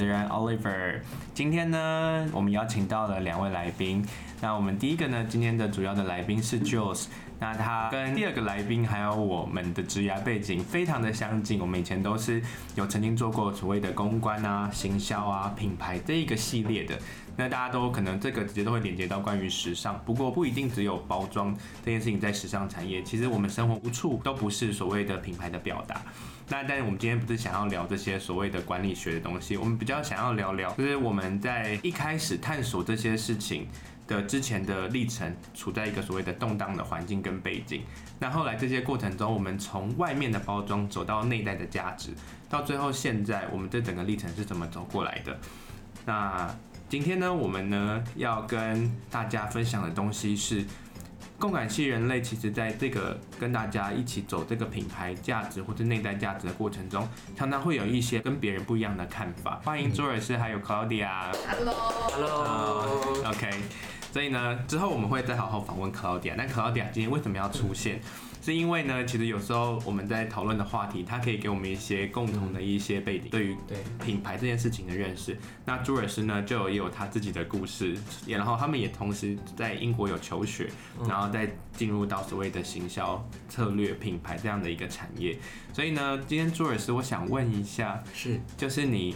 持人 Oliver。今天呢，我们邀请到了两位来宾。那我们第一个呢，今天的主要的来宾是 Jules。那他跟第二个来宾还有我们的职业背景非常的相近。我们以前都是有曾经做过所谓的公关啊、行销啊、品牌这一个系列的。那大家都可能这个直接都会连接到关于时尚，不过不一定只有包装这件事情在时尚产业。其实我们生活无处都不是所谓的品牌的表达。那但是我们今天不是想要聊这些所谓的管理学的东西，我们比较想要聊聊，就是我们在一开始探索这些事情的之前的历程，处在一个所谓的动荡的环境跟背景。那后来这些过程中，我们从外面的包装走到内在的价值，到最后现在我们这整个历程是怎么走过来的？那今天呢，我们呢要跟大家分享的东西是。共感系人类，其实在这个跟大家一起走这个品牌价值或者内在价值的过程中，常常会有一些跟别人不一样的看法。欢迎朱尔斯还有 Claudia。Hello，Hello，OK。所以呢，之后我们会再好好访问 Claudia。那 Claudia 今天为什么要出现？是因为呢，其实有时候我们在讨论的话题，它可以给我们一些共同的一些背景，对于对品牌这件事情的认识。那朱尔斯呢，就也有他自己的故事，也然后他们也同时在英国有求学，然后再进入到所谓的行销策略品牌这样的一个产业。所以呢，今天朱尔斯，我想问一下，是就是你。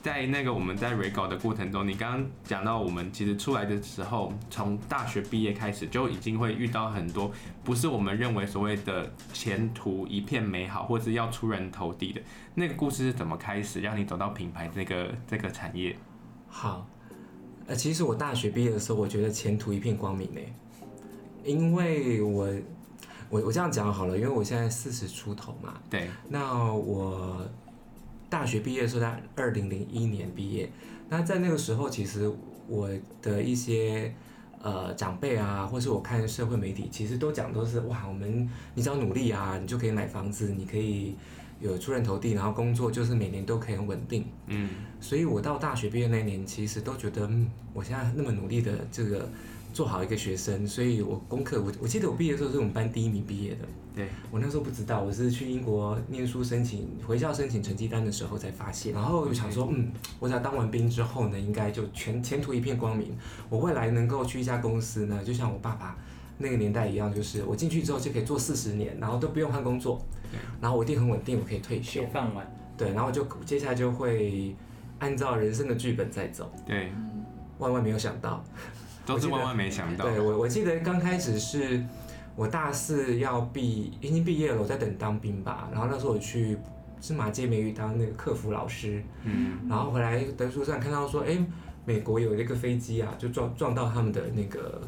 在那个我们在 re 稿的过程中，你刚刚讲到我们其实出来的时候，从大学毕业开始就已经会遇到很多不是我们认为所谓的前途一片美好，或者是要出人头地的那个故事是怎么开始，让你走到品牌这个这个产业？好，呃，其实我大学毕业的时候，我觉得前途一片光明呢，因为我我我这样讲好了，因为我现在四十出头嘛，对，那我。大学毕业的时候，在二零零一年毕业。那在那个时候，其实我的一些呃长辈啊，或是我看社会媒体，其实都讲都是哇，我们你只要努力啊，你就可以买房子，你可以有出人头地，然后工作就是每年都可以很稳定。嗯，所以我到大学毕业那年，其实都觉得，嗯，我现在那么努力的这个。做好一个学生，所以我功课我我记得我毕业的时候是我们班第一名毕业的。对，我那时候不知道，我是去英国念书申请回校申请成绩单的时候才发现，然后我想说，嗯，我只要当完兵之后呢，应该就全前途一片光明。我未来能够去一家公司呢，就像我爸爸那个年代一样，就是我进去之后就可以做四十年，然后都不用换工作，然后我一定很稳定，我可以退休。饭碗。对，然后就接下来就会按照人生的剧本在走。对，万万没有想到。都是万万没想到。对，我，我记得刚开始是我大四要毕，已经毕业了，我在等当兵吧。然后那时候我去芝麻街美语当那个客服老师，嗯，然后回来德书上看到说，哎，美国有一个飞机啊，就撞撞到他们的那个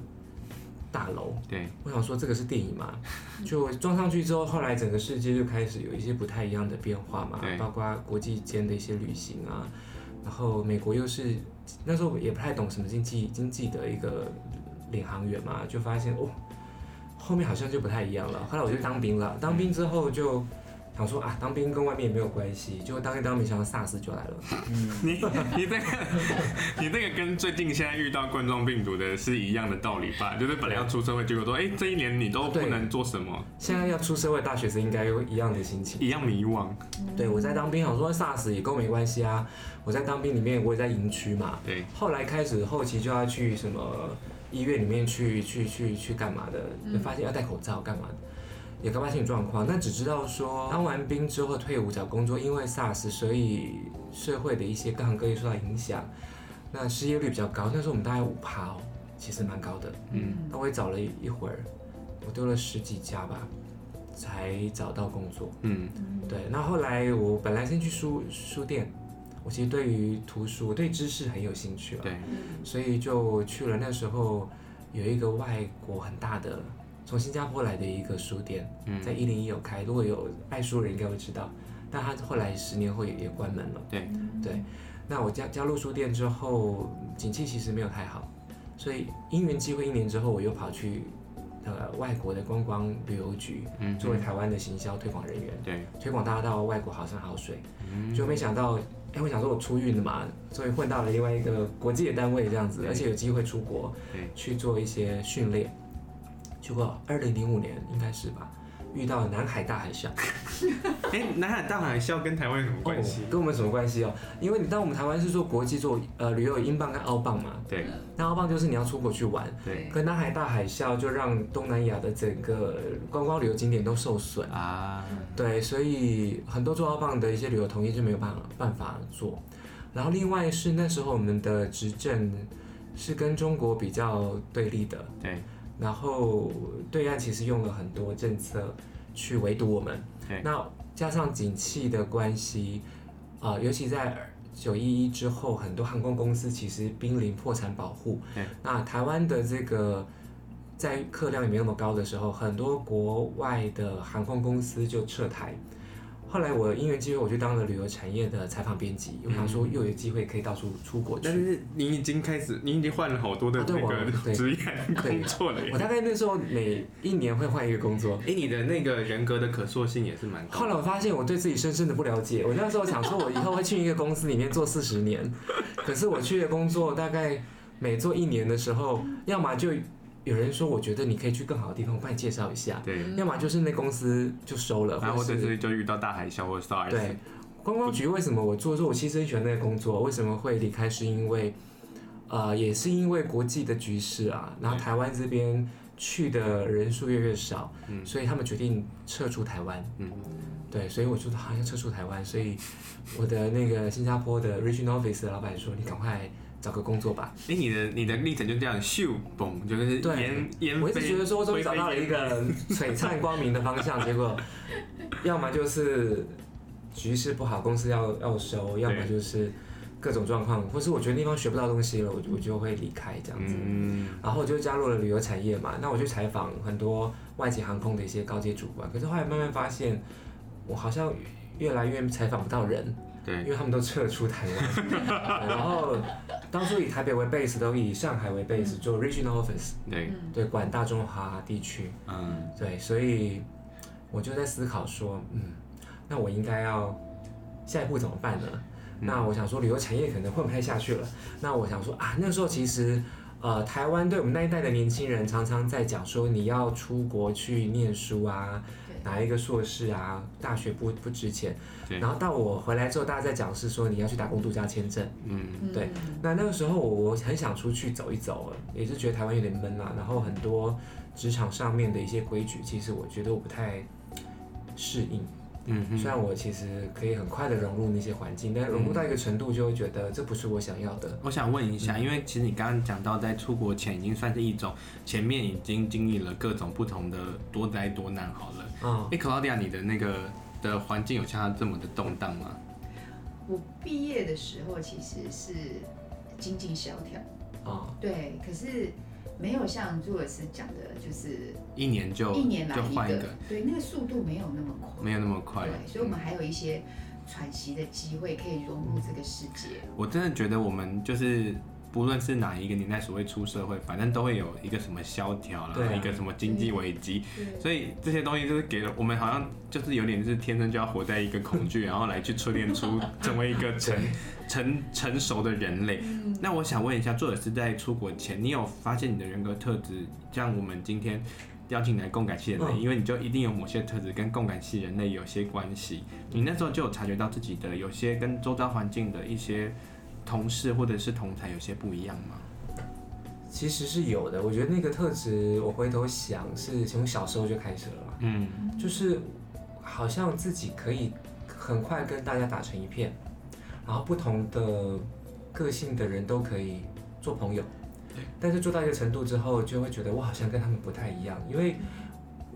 大楼。对，我想说这个是电影嘛？就撞上去之后，后来整个世界就开始有一些不太一样的变化嘛，对，包括国际间的一些旅行啊。然后美国又是那时候也不太懂什么经济经济的一个领航员嘛，就发现哦，后面好像就不太一样了。后来我就当兵了，当兵之后就想说啊，当兵跟外面也没有关系，就当一当没想到 SARS 就来了。嗯，你你这个 你这个跟最近现在遇到冠状病毒的是一样的道理吧？就是本来要出社会，结果说哎，这一年你都不能做什么。现在要出社会，大学生应该有一样的心情，一样迷惘。对，我在当兵，想说 SARS 也跟我没关系啊。我在当兵里面，我也在营区嘛。对。后来开始后期就要去什么医院里面去去去去干嘛的？就发现要戴口罩干嘛的，也搞不清楚状况。那只知道说，当完兵之后退伍找工作，因为 SARS，所以社会的一些各行各业受到影响，那失业率比较高。那时候我们大概五趴哦，其实蛮高的。嗯。那我也找了一会儿，我丢了十几家吧，才找到工作。嗯。对。那后来我本来先去书书店。我其实对于图书，我对知识很有兴趣了，对，所以就去了。那时候有一个外国很大的，从新加坡来的一个书店，在一零一有开。如果有爱书人应该会知道，但他后来十年后也也关门了。对。对，那我加加入书店之后，景气其实没有太好，所以因缘机会，一年之后我又跑去呃外国的观光旅游局，作为台湾的行销推广人员，对，推广大家到外国好山好水，就没想到。哎，我想说，我出运了嘛，所以混到了另外一个国际的单位这样子，而且有机会出国去做一些训练。结果二零零五年应该是吧，遇到南海大海啸，哎、欸，南海大海啸跟台湾有什么关系、哦？跟我们什么关系哦？因为你当我们台湾是做国际做呃旅游，英镑跟澳镑嘛。对。那澳镑就是你要出国去玩。对。可南海大海啸就让东南亚的整个观光旅游景点都受损啊。对，所以很多做澳镑的一些旅游同业就没有办法办法做。然后另外是那时候我们的执政是跟中国比较对立的。对。然后对岸其实用了很多政策去围堵我们。那加上景气的关系，啊、呃，尤其在九一一之后，很多航空公司其实濒临破产保护。那台湾的这个在客量也没那么高的时候，很多国外的航空公司就撤台。后来我因缘机会，我就当了旅游产业的采访编辑。我想说，又有机会可以到处出国去。但是你已经开始，你已经换了好多的那个 职业工作了。我大概那时候每一年会换一个工作。哎，你的那个人格的可塑性也是蛮高。后来我发现我对自己深深的不了解。我那时候想说，我以后会去一个公司里面做四十年。可是我去的工作大概每做一年的时候，要么就。有人说，我觉得你可以去更好的地方，我帮你介绍一下。对，要么就是那公司就收了，然后或者是就遇到大海啸或者 SARS。对，观光局为什么我做说，我其实很喜欢那个工作，为什么会离开？是因为，呃，也是因为国际的局势啊，然后台湾这边去的人数越来越少，嗯，所以他们决定撤出台湾。嗯，对，所以我说好像撤出台湾，所以我的那个新加坡的 Regional Office 的老板说，你赶快。找个工作吧。哎、欸，你的你的历程就这样咻嘣，就是烟对烟。我一直觉得说，我终于找到了一个 璀璨光明的方向，结果要么就是局势不好，公司要要收；要么就是各种状况，或是我觉得那地方学不到东西了，我我就会离开这样子。嗯。然后我就加入了旅游产业嘛，那我去采访很多外籍航空的一些高阶主管，可是后来慢慢发现，我好像越来越采访不到人。对，因为他们都撤出台湾，然后当初以台北为 base，都以上海为 base 做 regional office，对，对，管大中华地区，嗯，对，所以我就在思考说，嗯，那我应该要下一步怎么办呢？嗯、那我想说，旅游产业可能混不太下去了。那我想说啊，那时候其实，呃，台湾对我们那一代的年轻人常常在讲说，你要出国去念书啊。拿一个硕士啊，大学不不值钱。然后到我回来之后，大家在讲是说你要去打工度假签证。嗯，对。那那个时候我很想出去走一走，也是觉得台湾有点闷啊。然后很多职场上面的一些规矩，其实我觉得我不太适应。嗯，虽然我其实可以很快的融入那些环境，但融入到一个程度，就会觉得这不是我想要的。我想问一下，因为其实你刚刚讲到，在出国前已经算是一种，前面已经经历了各种不同的多灾多难，好了。啊，哎，Claudia，你的那个的环境有像他这么的动荡吗？我毕业的时候其实是经济萧条。哦，对，可是。没有像朱尔斯讲的，就是一年就一年来就换一个，对，那个速度没有那么快，没有那么快，对，所以我们还有一些喘息的机会，可以融入这个世界。我真的觉得我们就是。不论是哪一个年代，所谓出社会，反正都会有一个什么萧条，然后一个什么经济危机，所以这些东西就是给了我们，好像就是有点是天生就要活在一个恐惧，然后来去淬炼出 成为一个成成成熟的人类。那我想问一下，作者是在出国前，你有发现你的人格特质，像我们今天邀请来共感系人类，因为你就一定有某些特质跟共感系人类有些关系，你那时候就有察觉到自己的有些跟周遭环境的一些。同事或者是同台有些不一样吗？其实是有的，我觉得那个特质，我回头想是从小时候就开始了。嗯，就是好像自己可以很快跟大家打成一片，然后不同的个性的人都可以做朋友。但是做到一个程度之后，就会觉得我好像跟他们不太一样，因为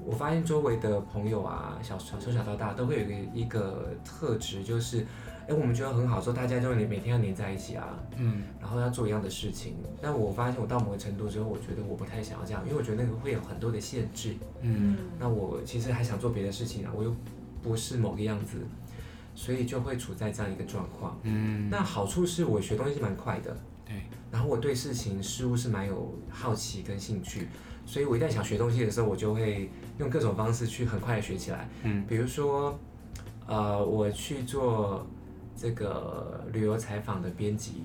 我发现周围的朋友啊，小从，小到大都会有一个一个特质，就是。哎，我们觉得很好，说大家就连每天要黏在一起啊，嗯，然后要做一样的事情。但我发现我到某个程度之后，我觉得我不太想要这样，因为我觉得那个会有很多的限制。嗯，那我其实还想做别的事情啊，我又不是某个样子，所以就会处在这样一个状况。嗯，那好处是我学东西是蛮快的，对，然后我对事情事物是蛮有好奇跟兴趣，所以我一旦想学东西的时候，我就会用各种方式去很快的学起来。嗯，比如说，呃，我去做。这个旅游采访的编辑，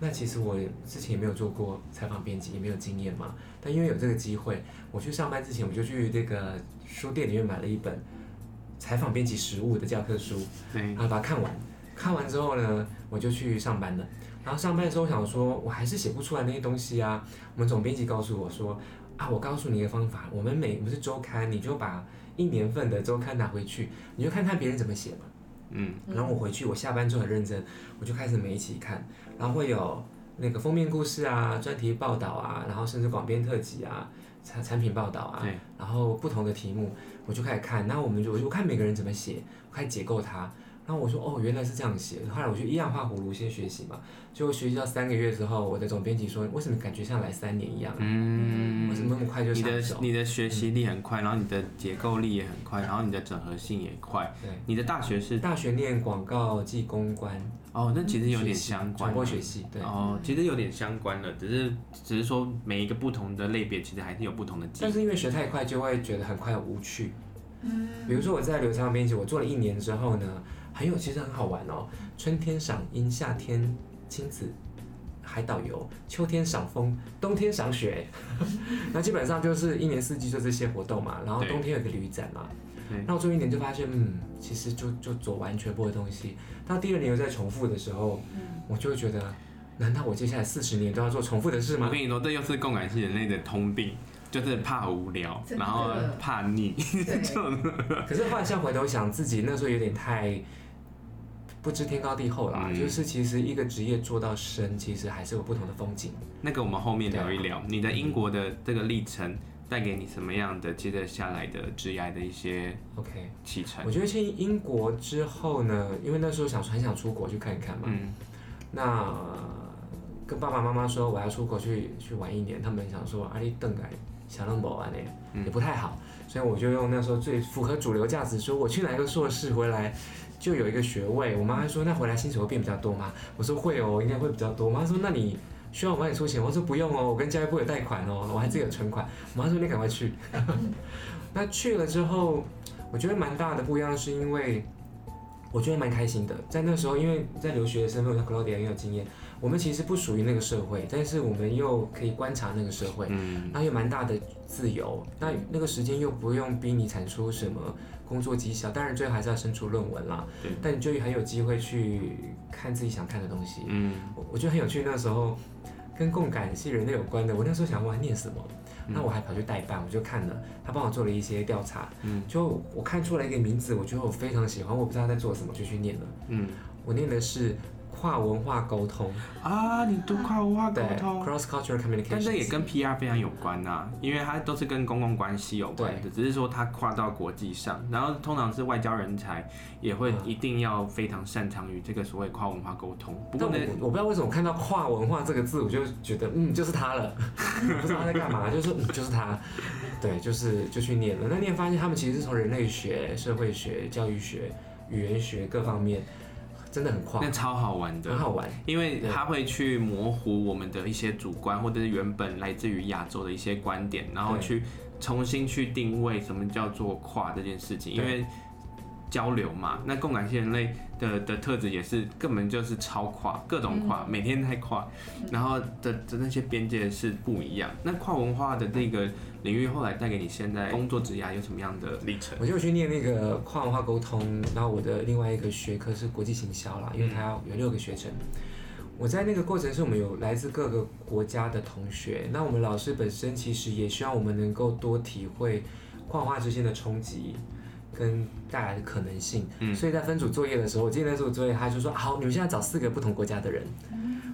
那其实我之前也没有做过采访编辑，也没有经验嘛。但因为有这个机会，我去上班之前，我就去这个书店里面买了一本采访编辑实务的教科书，对，然后把它看完。看完之后呢，我就去上班了。然后上班的时候，我想说，我还是写不出来那些东西啊。我们总编辑告诉我说，啊，我告诉你一个方法，我们每不是周刊，你就把一年份的周刊拿回去，你就看看别人怎么写嘛。嗯。然后我回去，我下班之后很认真，我就开始每一期看，然后会有那个封面故事啊、专题报道啊，然后甚至广编特辑啊、产产品报道啊，然后不同的题目，我就开始看。然后我们就我就看每个人怎么写，我开始解构它。然后我说哦，原来是这样写。后来我就一样画葫芦先学习嘛，就学习到三个月之后，我的总编辑说，为什么感觉像来三年一样？嗯，为什么那么快就上手？你的你的学习力很快，然后你的结构力也很快，然后你的整合性也快。对，你的大学是大学念广告暨公关。哦，那其实有点相关。传播学系，对。哦，其实有点相关了，只是只是说每一个不同的类别，其实还是有不同的。但是因为学太快，就会觉得很快无趣。嗯。比如说我在刘畅编辑，我做了一年之后呢。很有，其实很好玩哦。春天赏樱，夏天亲子海岛游，秋天赏枫，冬天赏雪。那基本上就是一年四季就这些活动嘛。然后冬天有个旅展嘛。那我做一年就发现，嗯，其实就就做完全部的东西。到第二年又在重复的时候，我就会觉得，难道我接下来四十年都要做重复的事吗？我跟你说，这又是共感系人类的通病。就是怕无聊，然后怕腻。可是后来现在回头想，自己那时候有点太不知天高地厚啦。嗯、就是其实一个职业做到深，其实还是有不同的风景。那个我们后面聊一聊，你的英国的这个历程带给你什么样的接着下来的职业的一些 OK 启程。我觉得去英国之后呢，因为那时候想很想出国去看一看嘛。嗯。那跟爸爸妈妈说我要出国去去玩一年，他们想说阿里邓改。小浪博玩呢也不太好，所以我就用那时候最符合主流价值，说我去拿一个硕士回来就有一个学位。我妈还说，那回来薪水会变比较多吗？我说会哦，应该会比较多。我妈说，那你需要我帮你出钱？我说不用哦，我跟教育部有贷款哦，我还自己有存款。我妈说你赶快去。那去了之后，我觉得蛮大的不一样，是因为我觉得蛮开心的。在那时候，因为在留学的身份，我在 Columbia 很有经验。我们其实不属于那个社会，但是我们又可以观察那个社会，嗯，那有蛮大的自由，那那个时间又不用逼你产出什么工作绩效，当然最后还是要生出论文啦，对，但你就很有机会去看自己想看的东西，嗯，我我觉得很有趣。那时候跟共感系人类有关的，我那时候想我还念什么，那我还跑去代办，我就看了，他帮我做了一些调查，嗯，就我看出来一个名字，我觉得我非常喜欢，我不知道在做什么，就去念了，嗯，我念的是。跨文化沟通啊，你读跨文化沟通，cross cultural communication，但这也跟 PR 非常有关呐、啊，因为它都是跟公共关系有关的，只是说它跨到国际上，然后通常是外交人才也会一定要非常擅长于这个所谓跨文化沟通。不过呢，我不知道为什么看到跨文化这个字，我就觉得嗯，就是他了，不知道他在干嘛，就是说嗯，就是他，对，就是就去念了。那你也发现他们其实是从人类学、社会学、教育学、语言学各方面。真的很快，那超好玩的，很好玩，因为它会去模糊我们的一些主观，或者是原本来自于亚洲的一些观点，然后去重新去定位什么叫做跨这件事情，因为交流嘛，那共感性人类的的特质也是根本就是超跨，各种跨，每天在跨，然后的的那些边界是不一样。那跨文化的那个。领域后来带给你现在工作职涯有什么样的历程？我就去念那个跨文化沟通，然后我的另外一个学科是国际行销啦，因为它要有六个学程。我在那个过程是我们有来自各个国家的同学，那我们老师本身其实也希望我们能够多体会跨文化之间的冲击跟带来的可能性。嗯，所以在分组作业的时候，我记得那组作业他就说：好，你们现在找四个不同国家的人，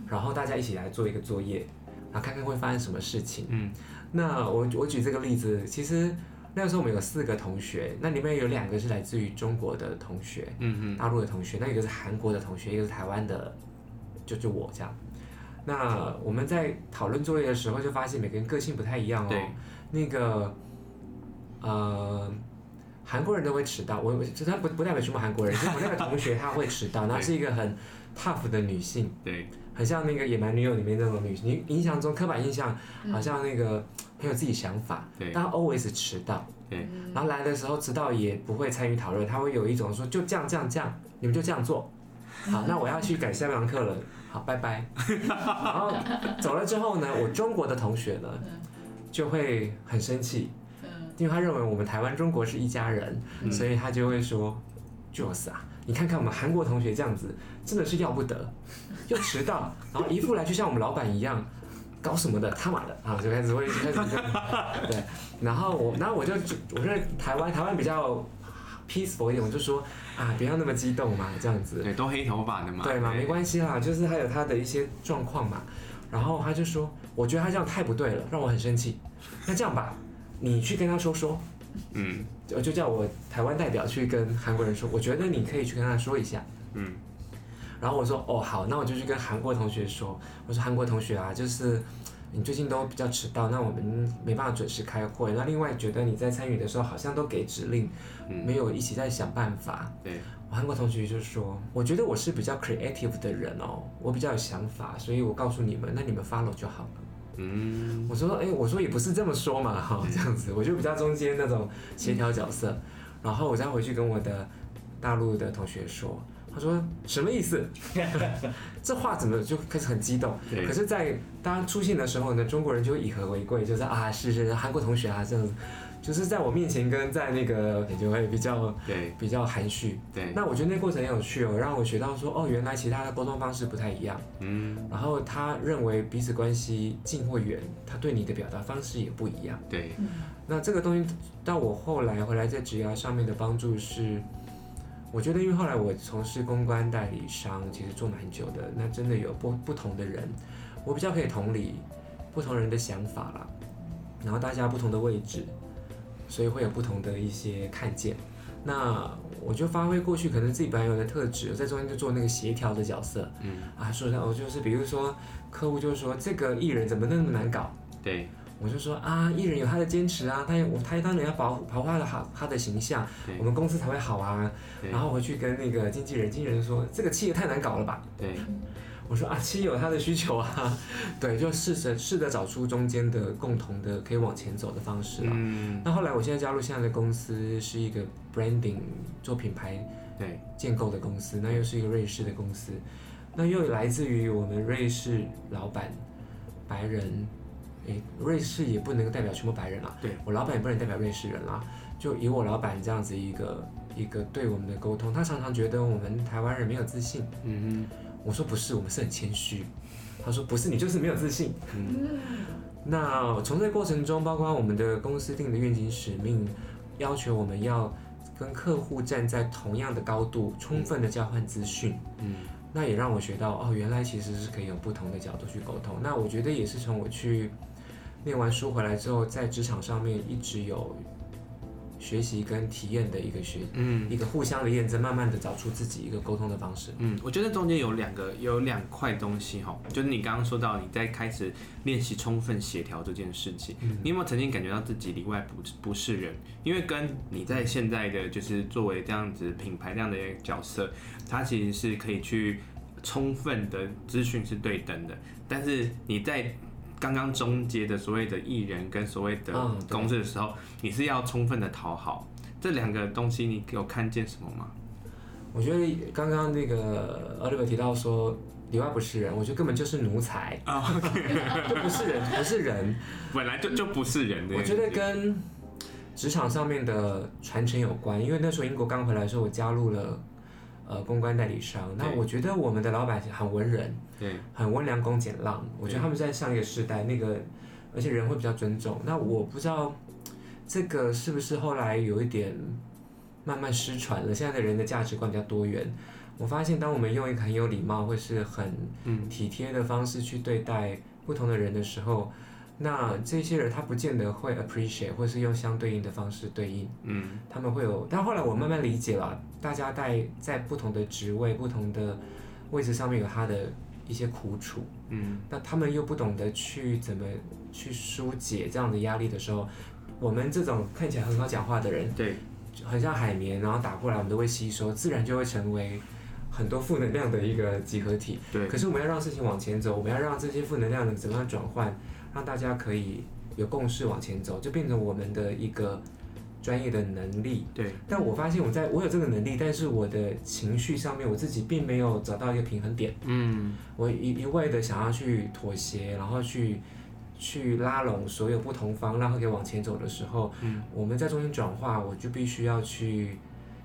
然后大家一起来做一个作业，然后看看会发生什么事情。嗯。那我我举这个例子，其实那个时候我们有四个同学，那里面有两个是来自于中国的同学，嗯嗯，大陆的同学，那一个是韩国的同学，一个是台湾的，就就我这样。那我们在讨论作业的时候，就发现每个人个性不太一样哦。对。那个，呃，韩国人都会迟到，我他不不代表全部韩国人，就是我那个同学他会迟到，她是一个很 tough 的女性。对。很像那个野蛮女友里面那种女性，你印象中刻板印象好像那个很有自己想法，对、但 always 迟到，对，然后来的时候迟到也不会参与讨论，他会有一种说就这样这样这样，你们就这样做，好，那我要去改下一堂课了，好，拜拜，然后走了之后呢，我中国的同学呢就会很生气，因为他认为我们台湾、中国是一家人，嗯、所以他就会说：“Joyce 啊，你看看我们韩国同学这样子，真的是要不得，又迟到，然后一副来就像我们老板一样，搞什么的，他妈的啊，就开始会开始对，然后我，然后我就我觉得台湾台湾比较 peaceful 一点，我就说啊，不要那么激动嘛，这样子，对，都黑头发的嘛，对嘛，没关系啦，就是他有他的一些状况嘛，然后他就说，我觉得他这样太不对了，让我很生气，那这样吧。你去跟他说说，嗯，就就叫我台湾代表去跟韩国人说，我觉得你可以去跟他说一下，嗯，然后我说哦好，那我就去跟韩国同学说，我说韩国同学啊，就是你最近都比较迟到，那我们没办法准时开会，那另外觉得你在参与的时候好像都给指令，没有一起在想办法，对，我韩国同学就说，我觉得我是比较 creative 的人哦，我比较有想法，所以我告诉你们，那你们 follow 就好了。嗯，我说，哎、欸，我说也不是这么说嘛，哈，这样子，我就比较中间那种协调角色，然后我再回去跟我的大陆的同学说，他说什么意思？这话怎么就开始很激动？可是，在当他出现的时候呢，中国人就以和为贵，就是啊，是是韩国同学啊，这样子。就是在我面前跟在那个也就会比较对比较含蓄，对。那我觉得那过程很有趣哦，让我学到说哦，原来其他的沟通方式不太一样，嗯。然后他认为彼此关系近或远，他对你的表达方式也不一样，对。那这个东西到我后来回来在职涯上面的帮助是，我觉得因为后来我从事公关代理商，其实做蛮久的，那真的有不不同的人，我比较可以同理不同人的想法啦，然后大家不同的位置。所以会有不同的一些看见，那我就发挥过去可能自己本来有的特质，在中间就做那个协调的角色，嗯。啊，说我就是比如说客户就是说这个艺人怎么那么难搞，对，我就说啊，艺人有他的坚持啊，他我他当然要保保护他的好他的形象，我们公司才会好啊，然后回去跟那个经纪人，经纪人说这个企业太难搞了吧，对。我说啊，其实有他的需求啊，对，就试着试着找出中间的共同的可以往前走的方式啊。嗯。那后来我现在加入现在的公司是一个 branding 做品牌对建构的公司，那又是一个瑞士的公司，那又来自于我们瑞士老板白人，诶，瑞士也不能代表全部白人啦。对。我老板也不能代表瑞士人啦，就以我老板这样子一个一个对我们的沟通，他常常觉得我们台湾人没有自信。嗯哼。我说不是，我们是很谦虚。他说不是，你就是没有自信。嗯，那从这个过程中，包括我们的公司定的愿景使命，要求我们要跟客户站在同样的高度，充分的交换资讯。嗯，那也让我学到哦，原来其实是可以有不同的角度去沟通。那我觉得也是从我去念完书回来之后，在职场上面一直有。学习跟体验的一个学，嗯，一个互相的验证，慢慢的找出自己一个沟通的方式。嗯，我觉得中间有两个，有两块东西哈，就是你刚刚说到你在开始练习充分协调这件事情，嗯，你有没有曾经感觉到自己里外不不是人？因为跟你在现在的就是作为这样子品牌这样的一个角色，它其实是可以去充分的资讯是对等的，但是你在。刚刚中间的所谓的艺人跟所谓的公司的时候，嗯、你是要充分的讨好这两个东西，你有看见什么吗？我觉得刚刚那个 Oliver 提到说里外不是人，我觉得根本就是奴才啊，Okay. 就不是人，不是人，本来就就不是人的。我觉得跟职场上面的传承有关，因为那时候英国刚回来的时候，我加入了。呃，公关代理商，那我觉得我们的老板很文人，对，很温良恭俭让。我觉得他们在上一个时代，那个而且人会比较尊重。那我不知道这个是不是后来有一点慢慢失传了。现在的人的价值观比较多元。我发现，当我们用一个很有礼貌或是很体贴的方式去对待不同的人的时候。那这些人他不见得会 appreciate，或是用相对应的方式对应，嗯，他们会有，但后来我慢慢理解了，大家在在不同的职位、不同的位置上面有他的一些苦楚，嗯，那他们又不懂得去怎么去疏解这样的压力的时候，我们这种看起来很好讲话的人，对，很像海绵，然后打过来我们都会吸收，自然就会成为很多负能量的一个集合体，对。可是我们要让事情往前走，我们要让这些负能量能怎么样转换？让大家可以有共识往前走，就变成我们的一个专业的能力。对。但我发现我在我有这个能力，但是我的情绪上面我自己并没有找到一个平衡点。嗯。我一一味的想要去妥协，然后去去拉拢所有不同方，让他给往前走的时候，嗯，我们在中间转化，我就必须要去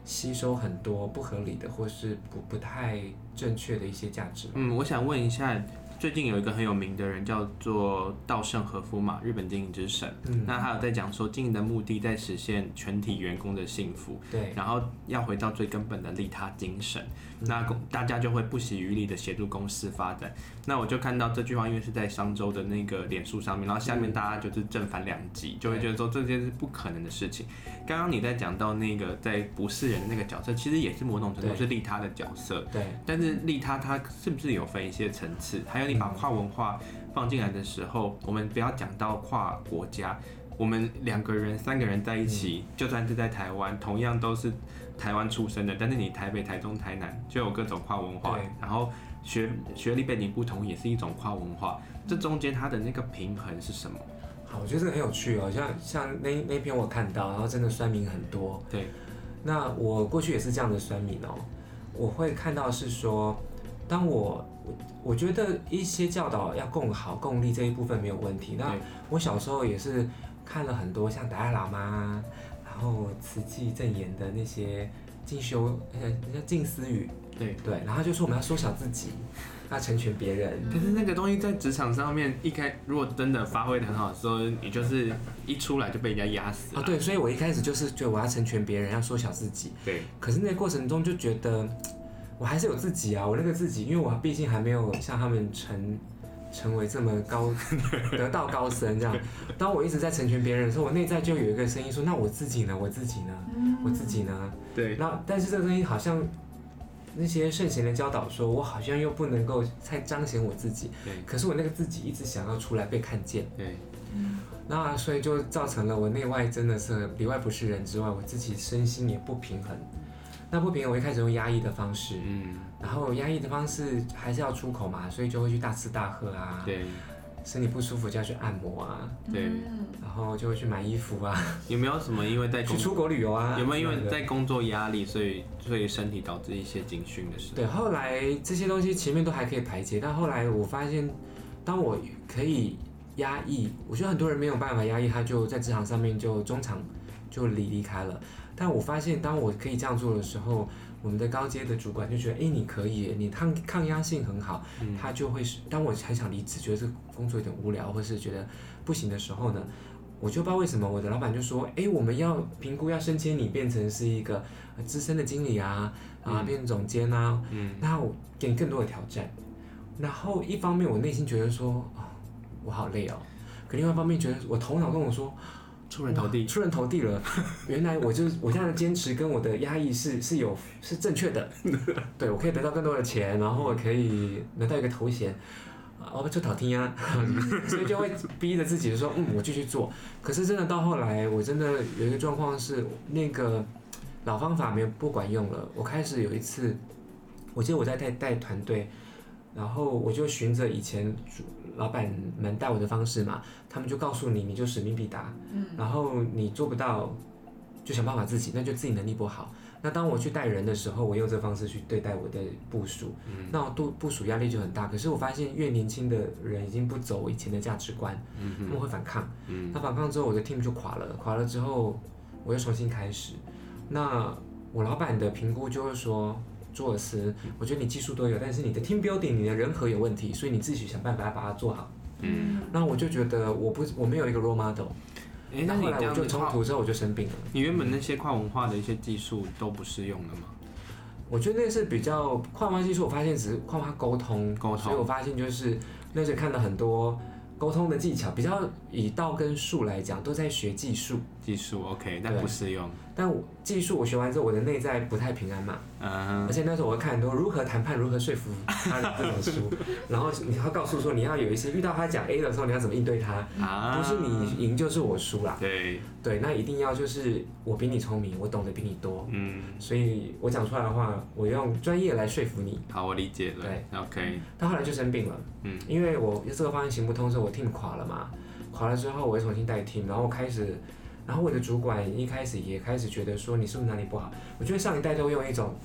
吸收很多不合理的或是不不太正确的一些价值。嗯，我想问一下。最近有一个很有名的人叫做稻盛和夫嘛，日本经营之神。嗯，那他有在讲说，经营的目的在实现全体员工的幸福。对，然后要回到最根本的利他精神。那大家就会不遗余力的协助公司发展。那我就看到这句话，因为是在商周的那个脸书上面，然后下面大家就是正反两极，就会觉得说这件是不可能的事情。刚刚你在讲到那个在不是人的那个角色，其实也是某种程度是利他的角色。对。但是利他他是不是有分一些层次？还有你把跨文化放进来的时候，我们不要讲到跨国家，我们两个人、三个人在一起，就算是在台湾，同样都是。台湾出生的，但是你台北、台中、台南就有各种跨文化，然后学学历背景不同也是一种跨文化，这中间它的那个平衡是什么？好，我觉得这个很有趣哦，像像那那篇我看到，然后真的酸民很多。对，那我过去也是这样的酸民哦，我会看到是说，当我我觉得一些教导要共好共利这一部分没有问题，那我小时候也是看了很多像达赖喇嘛。然后慈济正言的那些进修，呃，叫静思语，对对，然后就说我们要缩小自己，要成全别人。可是那个东西在职场上面一开，如果真的发挥的很好的时候，你就是一出来就被人家压死了。啊，对，所以我一开始就是觉得我要成全别人，要缩小自己。对。可是那个过程中就觉得，我还是有自己啊，我那个自己，因为我毕竟还没有像他们成。成为这么高得道高僧这样，当我一直在成全别人的时候，我内在就有一个声音说：“那我自己呢？我自己呢？我自己呢？”对。那但是这个声音好像那些圣贤的教导说，我好像又不能够太彰显我自己。对。可是我那个自己一直想要出来被看见。对。那所以就造成了我内外真的是里外不是人之外，我自己身心也不平衡。那不平衡，我一开始用压抑的方式，嗯，然后压抑的方式还是要出口嘛，所以就会去大吃大喝啊，对，身体不舒服就要去按摩啊，对，然后就会去买衣服啊，有没有什么因为在去出国旅游啊？有没有因为在工作压力，所以所以身体导致一些警讯的事？对，后来这些东西前面都还可以排解，但后来我发现，当我可以压抑，我觉得很多人没有办法压抑，他就在职场上面就中场就离离开了。但我发现，当我可以这样做的时候，我们的高阶的主管就觉得，哎、欸，你可以，你抗抗压性很好，嗯、他就会是。当我很想离职，觉得这个工作有点无聊，或是觉得不行的时候呢，我就不知道为什么，我的老板就说，哎、欸，我们要评估，要升迁你变成是一个资深的经理啊，啊，变成总监啊，嗯，那我给你更多的挑战。然后一方面我内心觉得说，哦，我好累哦，可另外一方面觉得我头脑跟我说。出人头地，出人头地了。原来我就我现在的坚持跟我的压抑是是有是正确的。对，我可以得到更多的钱，然后我可以拿到一个头衔，我不就讨听啊，所以就会逼着自己说，嗯，我继续做。可是真的到后来，我真的有一个状况是，那个老方法没有不管用了。我开始有一次，我记得我在带带团队，然后我就循着以前。老板们带我的方式嘛，他们就告诉你，你就使命必达，嗯，然后你做不到，就想办法自己，那就自己能力不好。那当我去带人的时候，我用这个方式去对待我的部署，嗯，那我部部署压力就很大。可是我发现，越年轻的人已经不走以前的价值观，嗯，他们会反抗，嗯，他反抗之后，我的 team 就垮了，垮了之后，我又重新开始。那我老板的评估就是说。做的事，我觉得你技术都有，但是你的 team building，你的人和有问题，所以你自己想办法把它做好。嗯，那我就觉得我不我没有一个 role model。哎、欸，那后来我就冲突之后我就生病了。你原本那些跨文化的一些技术都不适用了吗？我觉得那是比较跨文化技术，我发现只是跨文化沟通，沟通，所以我发现就是那时候看了很多。沟通的技巧比较以道跟术来讲，都在学技术。技术 OK，但不适用。但我技术我学完之后，我的内在不太平安嘛。嗯、uh。Huh. 而且那时候我会看很多如何谈判、如何说服他的这种书，然后你要告诉说你要有一些遇到他讲 A 的时候，你要怎么应对他。啊。Uh huh. 不是你赢就是我输啦。对。对，那一定要就是我比你聪明，我懂得比你多。嗯。所以我讲出来的话，我用专业来说服你。好，我理解了。对，OK。他后来就生病了。嗯。因为我这个方案行不通的时候，我 team 垮了嘛，垮了之后，我又重新带 team，然后我开始。然后我的主管一开始也开始觉得说，你是不是哪里不好？我觉得上一代都会用一种，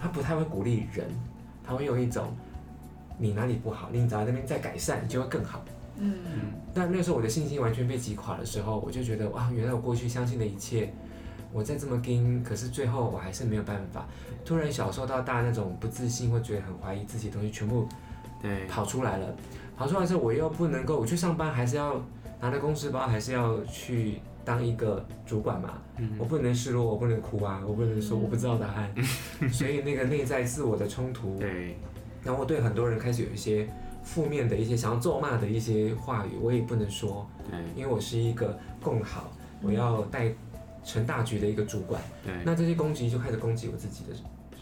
他不太会鼓励人，他会用一种你哪里不好，你只要那边再改善，就会更好。嗯，但那时候我的信心完全被击垮的时候，我就觉得哇，原来我过去相信的一切，我再这么跟，可是最后我还是没有办法。突然小时候到大那种不自信，或觉得很怀疑自己的东西，全部对跑出来了。跑出来之后，我又不能够，我去上班还是要拿着公事包，还是要去当一个主管嘛。嗯、我不能示弱，我不能哭啊，我不能说我不知道答案。嗯、所以那个内在自我的冲突，对，然后我对很多人开始有一些负面的一些想要咒骂的一些话语，我也不能说，对，因为我是一个共好，我要带成大局的一个主管。对，那这些攻击就开始攻击我自己的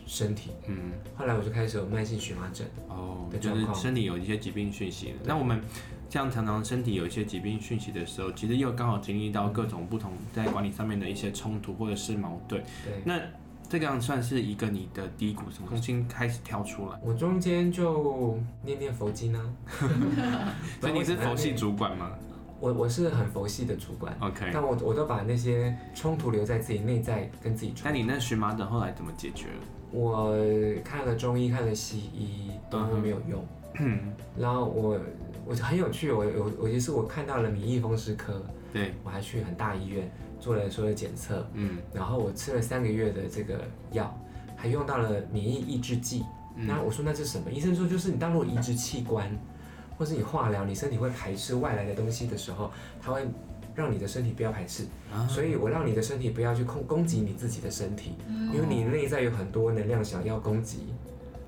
身体，嗯，后来我就开始有慢性荨麻疹，哦，就是身体有一些疾病讯息。那我们这样常常身体有一些疾病讯息的时候，其实又刚好经历到各种不同在管理上面的一些冲突或者是矛盾。对，那这个样算是一个你的低谷，什么重新开始跳出来？我中间就念念佛经呢。所以你是佛系主管吗？我我是很佛系的主管，OK，但我我都把那些冲突留在自己内在跟自己。那你那荨麻疹后来怎么解决？我看了中医，看了西医都没有用。嗯，然后我我很有趣，我我我其实我看到了免疫风湿科，对，我还去很大医院做了所有的检测，嗯，然后我吃了三个月的这个药，还用到了免疫抑制剂。那我说那是什么？医生说就是你当如果移植器官，或是你化疗，你身体会排斥外来的东西的时候，它会。让你的身体不要排斥，啊、所以我让你的身体不要去攻攻击你自己的身体，嗯、因为你内在有很多能量想要攻击。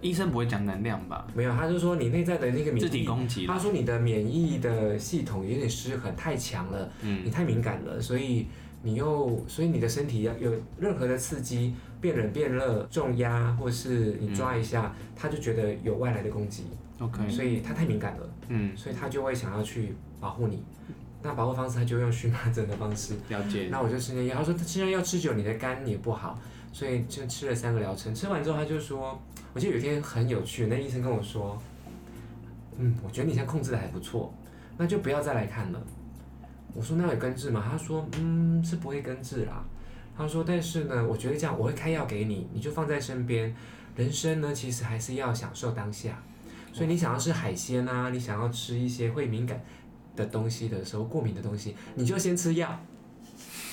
医生不会讲能量吧？没有，他就说你内在的那个免疫，自己攻击。他说你的免疫的系统有点失衡，太强了，嗯，你太敏感了，所以你又，所以你的身体要有任何的刺激，变冷变热、重压，或是你抓一下，嗯、他就觉得有外来的攻击。OK，所以他太敏感了，嗯，所以他就会想要去保护你。那保护方式，他就用荨麻疹的方式。了解。那我就吃那药，他说他现在要吃久，你的肝也不好，所以就吃了三个疗程。吃完之后，他就说，我记得有一天很有趣，那医生跟我说，嗯，我觉得你现在控制的还不错，那就不要再来看了。我说那有根治吗？他说，嗯，是不会根治啦。他说，但是呢，我觉得这样，我会开药给你，你就放在身边。人生呢，其实还是要享受当下。所以你想要吃海鲜啊，你想要吃一些会敏感。的东西的时候，过敏的东西，你就先吃药，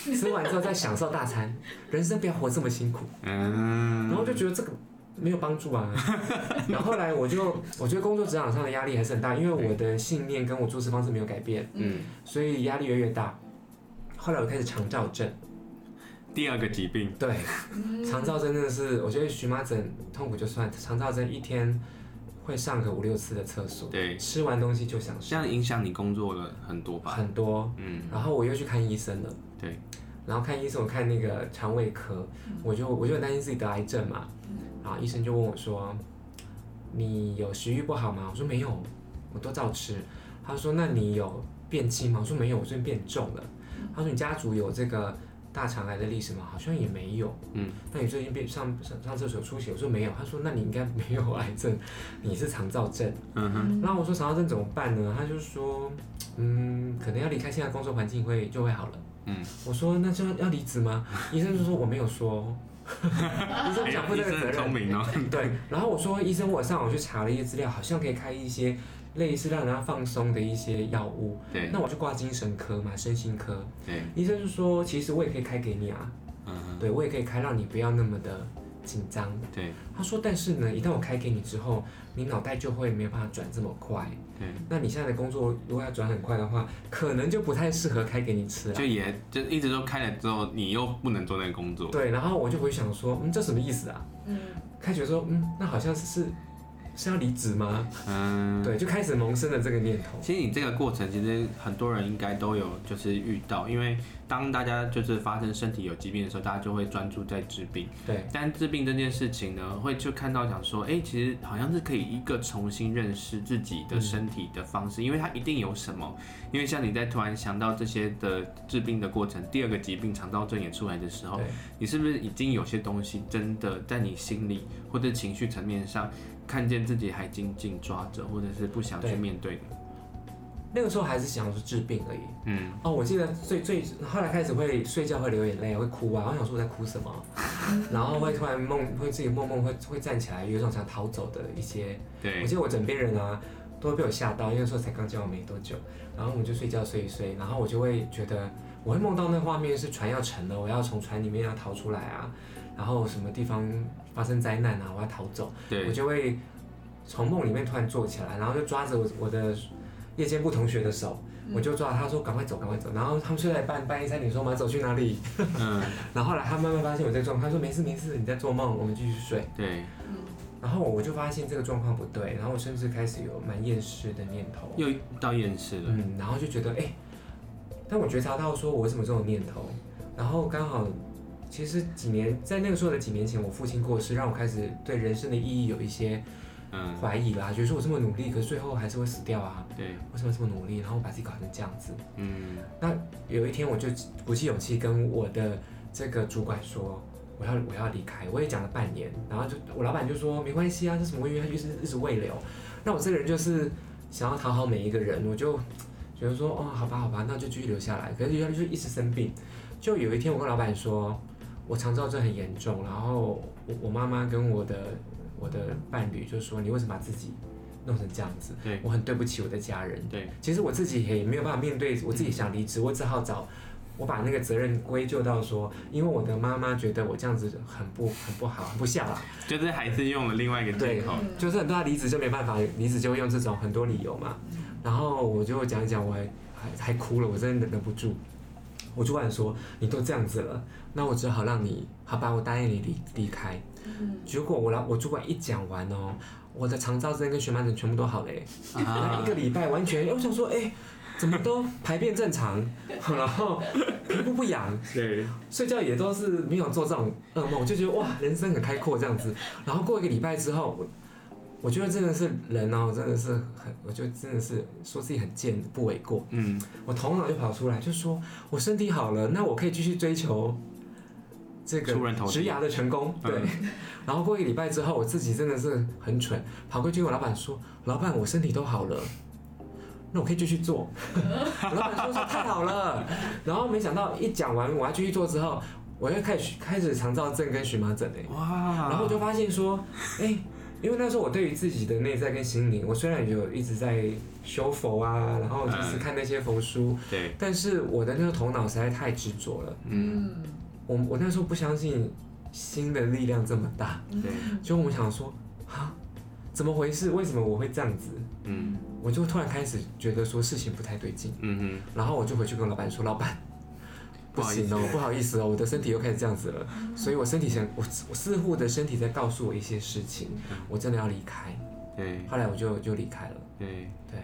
吃完之后再享受大餐。人生不要活这么辛苦。嗯。然后就觉得这个没有帮助啊。然后后来我就，我觉得工作职场上的压力还是很大，因为我的信念跟我做事方式没有改变。嗯。所以压力越来越大。后来我开始肠躁症。第二个疾病。对。肠躁症真的是，我觉得荨麻疹痛苦就算，肠躁症一天。会上个五六次的厕所，对，吃完东西就想睡，这样影响你工作了很多吧？很多，嗯，然后我又去看医生了，对，然后看医生，我看那个肠胃科，我就我就很担心自己得癌症嘛，然后医生就问我说：“你有食欲不好吗？”我说：“没有，我都照吃。”他说：“那你有变轻吗？”我说：“没有，我最近变重了。”他说：“你家族有这个？”大肠癌的历史吗？好像也没有。嗯，那你最近变上上上厕所出血？我说没有。他说那你应该没有癌症，你是肠燥症。嗯哼。然后我说肠燥症怎么办呢？他就说，嗯，可能要离开现在工作环境会就会好了。嗯。我说那就要离职吗？医生就说我没有说。医生讲不这个责任。聪明哦。对。然后我说医生，我上网去查了一些资料，好像可以开一些。类似让人家放松的一些药物，对，那我就挂精神科嘛，身心科。对，医生就说，其实我也可以开给你啊，嗯哼，对我也可以开，让你不要那么的紧张。对，他说，但是呢，一旦我开给你之后，你脑袋就会没有办法转这么快。对，那你现在的工作如果要转很快的话，可能就不太适合开给你吃了。就也就一直都开了之后，你又不能做那个工作。对，然后我就会想说，嗯，这什么意思啊？嗯，开学说，嗯，那好像是。是要离职吗？嗯，对，就开始萌生了这个念头。其实你这个过程，其实很多人应该都有就是遇到，因为当大家就是发生身体有疾病的时候，大家就会专注在治病。对。但治病这件事情呢，会就看到讲说，哎、欸，其实好像是可以一个重新认识自己的身体的方式，嗯、因为它一定有什么。因为像你在突然想到这些的治病的过程，第二个疾病肠道症也出来的时候，你是不是已经有些东西真的在你心里或者情绪层面上？看见自己还紧紧抓着，或者是不想去面对的，那个时候还是想说治病而已。嗯，哦，我记得最最后来开始会睡觉会流眼泪，会哭啊。我想说我在哭什么，然后会突然梦，会自己梦梦会会站起来，有一种想逃走的一些。对，我记得我枕边人啊，都会被我吓到，因为那时候才刚交往没多久，然后我们就睡觉睡一睡，然后我就会觉得，我会梦到那画面是船要沉了，我要从船里面要逃出来啊，然后什么地方发生灾难啊，我要逃走，对。我就会从梦里面突然坐起来，然后就抓着我我的夜间部同学的手，我就抓他说赶快走赶快走，然后他们睡在半半夜三点说我们要走去哪里？嗯，然后后来他慢慢发现我在状况，他说没事没事，你在做梦，我们继续睡。对，然后我就发现这个状况不对，然后我甚至开始有蛮厌世的念头，又到厌世了。嗯，然后就觉得哎，但我觉察到说我为什么这种念头，然后刚好其实几年在那个时候的几年前，我父亲过世，让我开始对人生的意义有一些嗯怀疑啦，觉得说我这么努力，可是最后还是会死掉啊，对，为什么这么努力，然后把自己搞成这样子？嗯那有一天我就鼓起勇气跟我的这个主管说。我要我要离开，我也讲了半年，然后就我老板就说没关系啊，这什么原因？他就是一直未留。那我这个人就是想要讨好每一个人，我就觉得说哦，好吧好吧，那就继续留下来。可是他就一直生病，就有一天我跟老板说，我肠燥症很严重，然后我我妈妈跟我的我的伴侣就说，你为什么把自己弄成这样子？对，我很对不起我的家人。对，其实我自己也没有办法面对，我自己想离职，我只好找。我把那个责任归咎到说，因为我的妈妈觉得我这样子很不很不好，很不孝啦。就是还是用了另外一个借口，就是很多他离职就没办法，离职就会用这种很多理由嘛。然后我就讲一讲，我还还还哭了，我真的忍不住。我主管说，你都这样子了，那我只好让你好吧，我答应你离离开。嗯结果我老我主管一讲完哦，我的肠躁症跟荨麻疹全部都好了，啊、一个礼拜完全，我想说，哎、欸。怎么都排便正常，然后皮肤不痒，对，睡觉也都是没有做这种噩梦，就觉得哇，人生很开阔这样子。然后过一个礼拜之后，我我觉得真的是人哦，真的是很，我觉得真的是说自己很贱不为过。嗯，我头脑就跑出来，就说我身体好了，那我可以继续追求这个植牙的成功。对，然后过一个礼拜之后，我自己真的是很蠢，跑过去跟我老板说，老板，我身体都好了。那我可以继续做，老板说说太好了，然后没想到一讲完我要继续做之后，我又开始开始肠燥症跟荨麻疹哎，哇，然后我就发现说，哎，因为那时候我对于自己的内在跟心灵，我虽然有一直在修佛啊，然后就是看那些佛书，对，但是我的那个头脑实在太执着了，嗯，我我那时候不相信心的力量这么大，对，就我想说，啊。怎么回事？为什么我会这样子？嗯，我就突然开始觉得说事情不太对劲。嗯哼，然后我就回去跟老板说：“老板，不行哦，不好意思哦，我的身体又开始这样子了。所以我身体想，我我似乎的身体在告诉我一些事情，我真的要离开。对，后来我就就离开了。对对，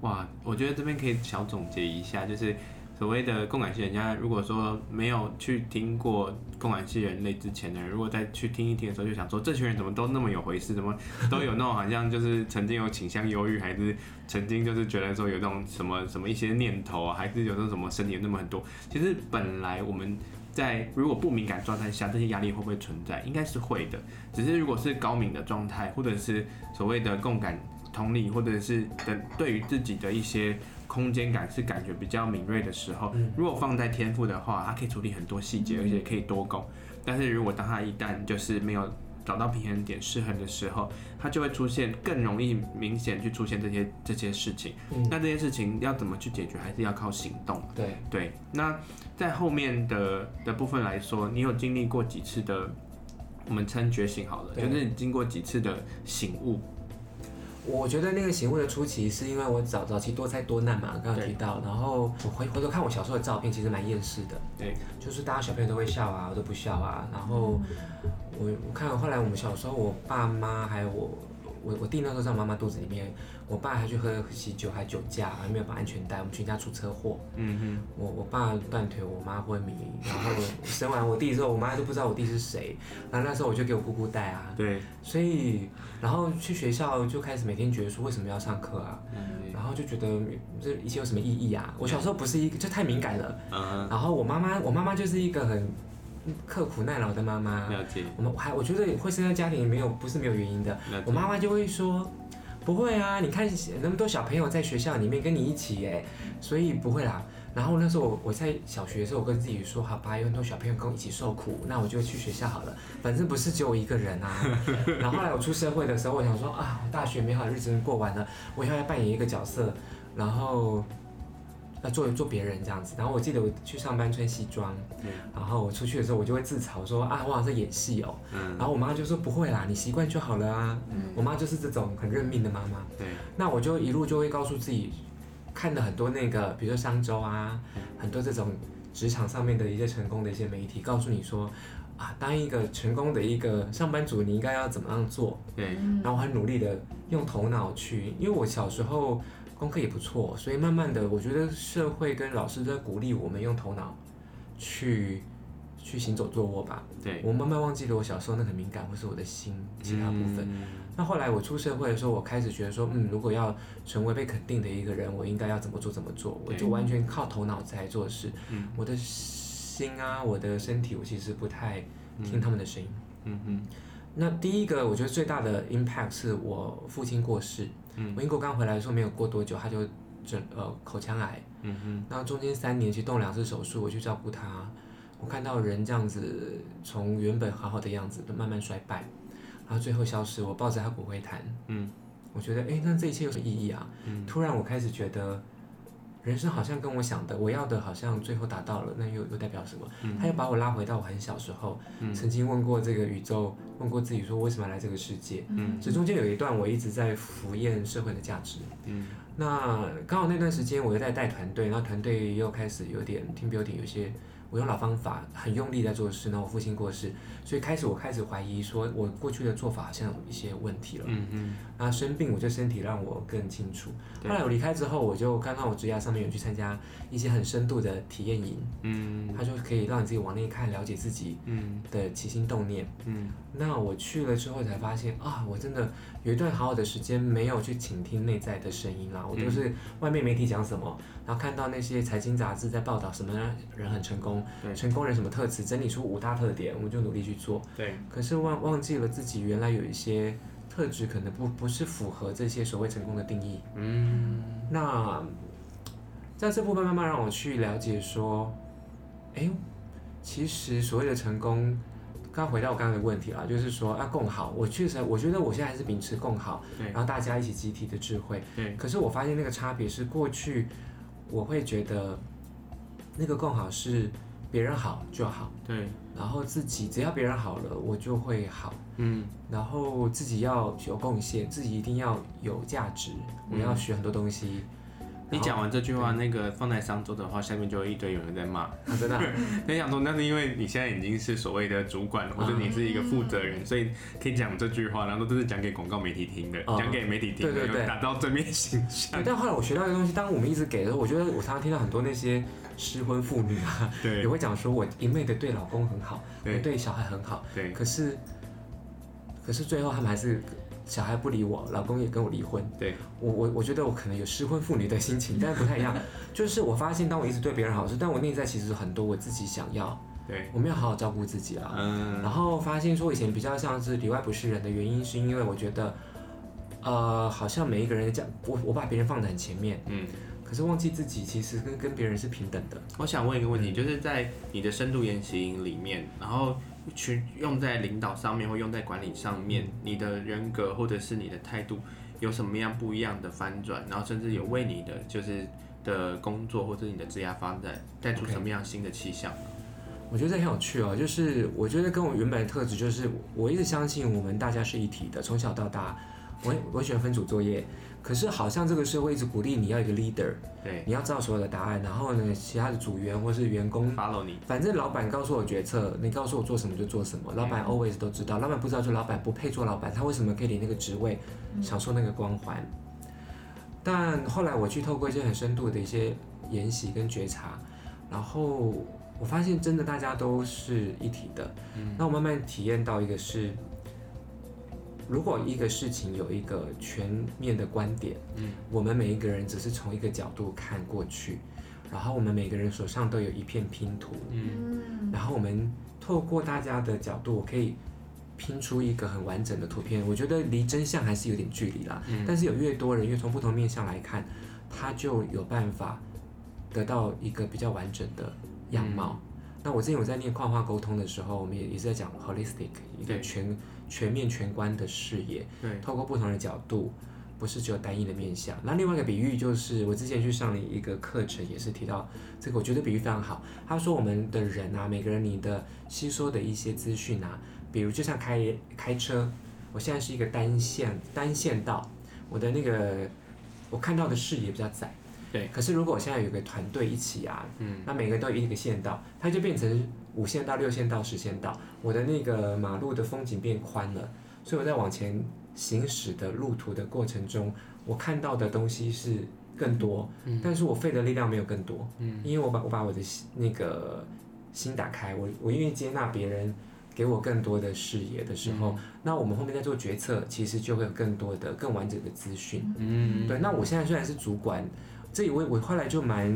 哇，我觉得这边可以小总结一下，就是。所谓的共感系人家，如果说没有去听过共感系人类之前的人，如果再去听一听的时候，就想说这群人怎么都那么有回事，怎么都有那种好像就是曾经有倾向忧郁，还是曾经就是觉得说有那种什么什么一些念头啊，还是有那种什么身体有那么很多。其实本来我们在如果不敏感状态下，这些压力会不会存在？应该是会的。只是如果是高敏的状态，或者是所谓的共感同理，或者是的对于自己的一些。空间感是感觉比较敏锐的时候，如果放在天赋的话，它可以处理很多细节，而且可以多攻。但是如果当它一旦就是没有找到平衡点、失衡的时候，它就会出现更容易明显去出现这些这些事情。那这些事情要怎么去解决，还是要靠行动。对对。那在后面的的部分来说，你有经历过几次的，我们称觉醒好了，就是你经过几次的醒悟。我觉得那个醒悟的初期，是因为我早早期多灾多难嘛，刚刚提到，然后我回回头看我小时候的照片，其实蛮厌世的。对，就是大家小朋友都会笑啊，我都不笑啊。然后我我看后来我们小时候，我爸妈还有我。我我弟那时候在我妈妈肚子里面，我爸还去喝喜酒，还酒驾，还没有绑安全带，我们全家出车祸。嗯哼。我我爸断腿，我妈昏迷，然后生完我弟之后，我妈都不知道我弟是谁。然后那时候我就给我姑姑带啊。对。所以，然后去学校就开始每天觉得说为什么要上课啊？嗯。然后就觉得这一切有什么意义啊？我小时候不是一个就太敏感了。嗯。然后我妈妈，我妈妈就是一个很。刻苦耐劳的妈妈，了解。我们还我觉得会生在家庭没有不是没有原因的。我妈妈就会说，不不会啊，你看那么多小朋友在学校里面跟你一起哎，所以不会啦。然后那时候我我在小学的时候，我跟自己说，好吧，有很多小朋友跟我一起受苦，那我就去学校好了，反正不是只有我一个人啊。然后后来我出社会的时候，我想说啊，大学美好的日子过完了，我以后要扮演一个角色，然后要做做别人这样子。然后我记得我去上班穿西装，然后我出去的时候，我就会自嘲说啊，我好像在演戏哦。然后我妈就说不会啦，你习惯就好了啊。我妈就是这种很认命的妈妈。对。那我就一路就会告诉自己。看了很多那个，比如说商周啊，很多这种职场上面的一些成功的一些媒体，告诉你说，啊，当一个成功的一个上班族，你应该要怎么样做？对。然后我很努力的用头脑去，因为我小时候功课也不错，所以慢慢的，我觉得社会跟老师都在鼓励我们用头脑去去行走坐卧吧。对。我慢慢忘记了我小时候那很敏感，或是我的心其他部分。嗯那后来我出社会的时候，我开始觉得说，嗯，如果要成为被肯定的一个人，我应该要怎么做怎么做，我就完全靠头脑在做事。嗯，我的心啊，我的身体，我其实不太听他们的声音。嗯嗯。那第一个，我觉得最大的 impact 是我父亲过世。嗯。我英国刚回来的时候，没有过多久，他就整呃口腔癌。嗯哼。那中间三年去动两次手术，我去照顾他，我看到人这样子从原本好好的样子，都慢慢衰败。然后最后消失，我抱着他骨灰坛，嗯，我觉得，哎，那这一切有什么意义啊？嗯，突然我开始觉得，人生好像跟我想的，我要的好像最后达到了，那又又代表什么？嗯，他又把我拉回到我很小时候，嗯，曾经问过这个宇宙，问过自己说，为什么要来这个世界？嗯，这中间有一段我一直在浮验社会的价值，嗯，那刚好那段时间我又在带团队，然后团队又开始有点 team building，有些。我用老方法，很用力在做事。然后我父亲过世，所以开始我开始怀疑，说我过去的做法好像有一些问题了。嗯嗯。那生病，我就身体让我更清楚。后来我离开之后，我就刚刚我职涯上面有去参加一些很深度的体验营。嗯。他就可以让你自己往内看，了解自己的起心动念。嗯。那我去了之后才发现啊，我真的有一段好好的时间没有去倾听内在的声音啦。我都是外面媒体讲什么，然后看到那些财经杂志在报道什么人很成功。对成功人什么特质？整理出五大特点，我们就努力去做。对。可是忘忘记了自己原来有一些特质，可能不不是符合这些所谓成功的定义。嗯。那在这部分慢慢让我去了解说，哎，其实所谓的成功，刚回到我刚刚的问题啦，就是说啊，共好。我确实，我觉得我现在还是秉持共好，对然后大家一起集体的智慧。对。可是我发现那个差别是，过去我会觉得那个共好是。别人好就好，对，然后自己只要别人好了，我就会好，嗯，然后自己要有贡献，自己一定要有价值，我要学很多东西。你讲完这句话，那个放在商周的话，下面就会一堆有人在骂，真的。你想说，那是因为你现在已经是所谓的主管，或者你是一个负责人，所以可以讲这句话，然后都是讲给广告媒体听的，讲给媒体听的，对对对，打造正面形象。但后来我学到一个东西，当我们一直给的时候，我觉得我常常听到很多那些。失婚妇女啊，对。也会讲说，我一昧的对老公很好，对。对小孩很好，对。可是，可是最后他们还是小孩不理我，老公也跟我离婚，对。我我我觉得我可能有失婚妇女的心情，但是不太一样，就是我发现当我一直对别人好时，但我内在其实很多我自己想要，对，我没有好好照顾自己啊，嗯，然后发现说以前比较像是里外不是人的原因，是因为我觉得，呃，好像每一个人讲我我把别人放在很前面，嗯。可是忘记自己其实跟跟别人是平等的。我想问一个问题，就是在你的深度研习营里面，然后去用在领导上面或用在管理上面，你的人格或者是你的态度有什么样不一样的翻转？然后甚至有为你的就是的工作或者你的职业发展带出什么样新的气象.我觉得这很有趣哦，就是我觉得跟我原本的特质就是，我一直相信我们大家是一体的，从小到大，我我喜欢分组作业。可是好像这个社会一直鼓励你要一个 leader，对，你要知道所有的答案，然后呢，其他的组员或是员工 follow 你，反正老板告诉我决策，你告诉我做什么就做什么，老板 always 都知道，老板不知道就老板不配做老板，他为什么可以领那个职位，享受那个光环？但后来我去透过一些很深度的一些研习跟觉察，然后我发现真的大家都是一体的，嗯，那我慢慢体验到一个是。如果一个事情有一个全面的观点，嗯，我们每一个人只是从一个角度看过去，然后我们每个人手上都有一片拼图，嗯，然后我们透过大家的角度，可以拼出一个很完整的图片。我觉得离真相还是有点距离啦。嗯。但是有越多人越从不同面向来看，他就有办法得到一个比较完整的样貌。嗯。那我之前有在念跨化沟通的时候，我们也也是在讲 holistic 一个全全面全观的视野。对。透过不同的角度。不是只有单一的面向。那另外一个比喻就是，我之前去上了一个课程，也是提到这个，我觉得比喻非常好。他说，我们的人啊，每个人你的吸收的一些资讯啊，比如就像开开车，我现在是一个单线单线道，我的那个我看到的视野比较窄。对。可是如果我现在有个团队一起啊，嗯，那每个都有一个线道，它就变成五线道、六线道、十线道，我的那个马路的风景变宽了，所以我在往前。行驶的路途的过程中，我看到的东西是更多，嗯、但是我费的力量没有更多，嗯、因为我把我把我的那个心打开，我我愿意接纳别人给我更多的视野的时候，嗯、那我们后面在做决策，其实就会有更多的更完整的资讯，嗯，对。那我现在虽然是主管，这一位我后来就蛮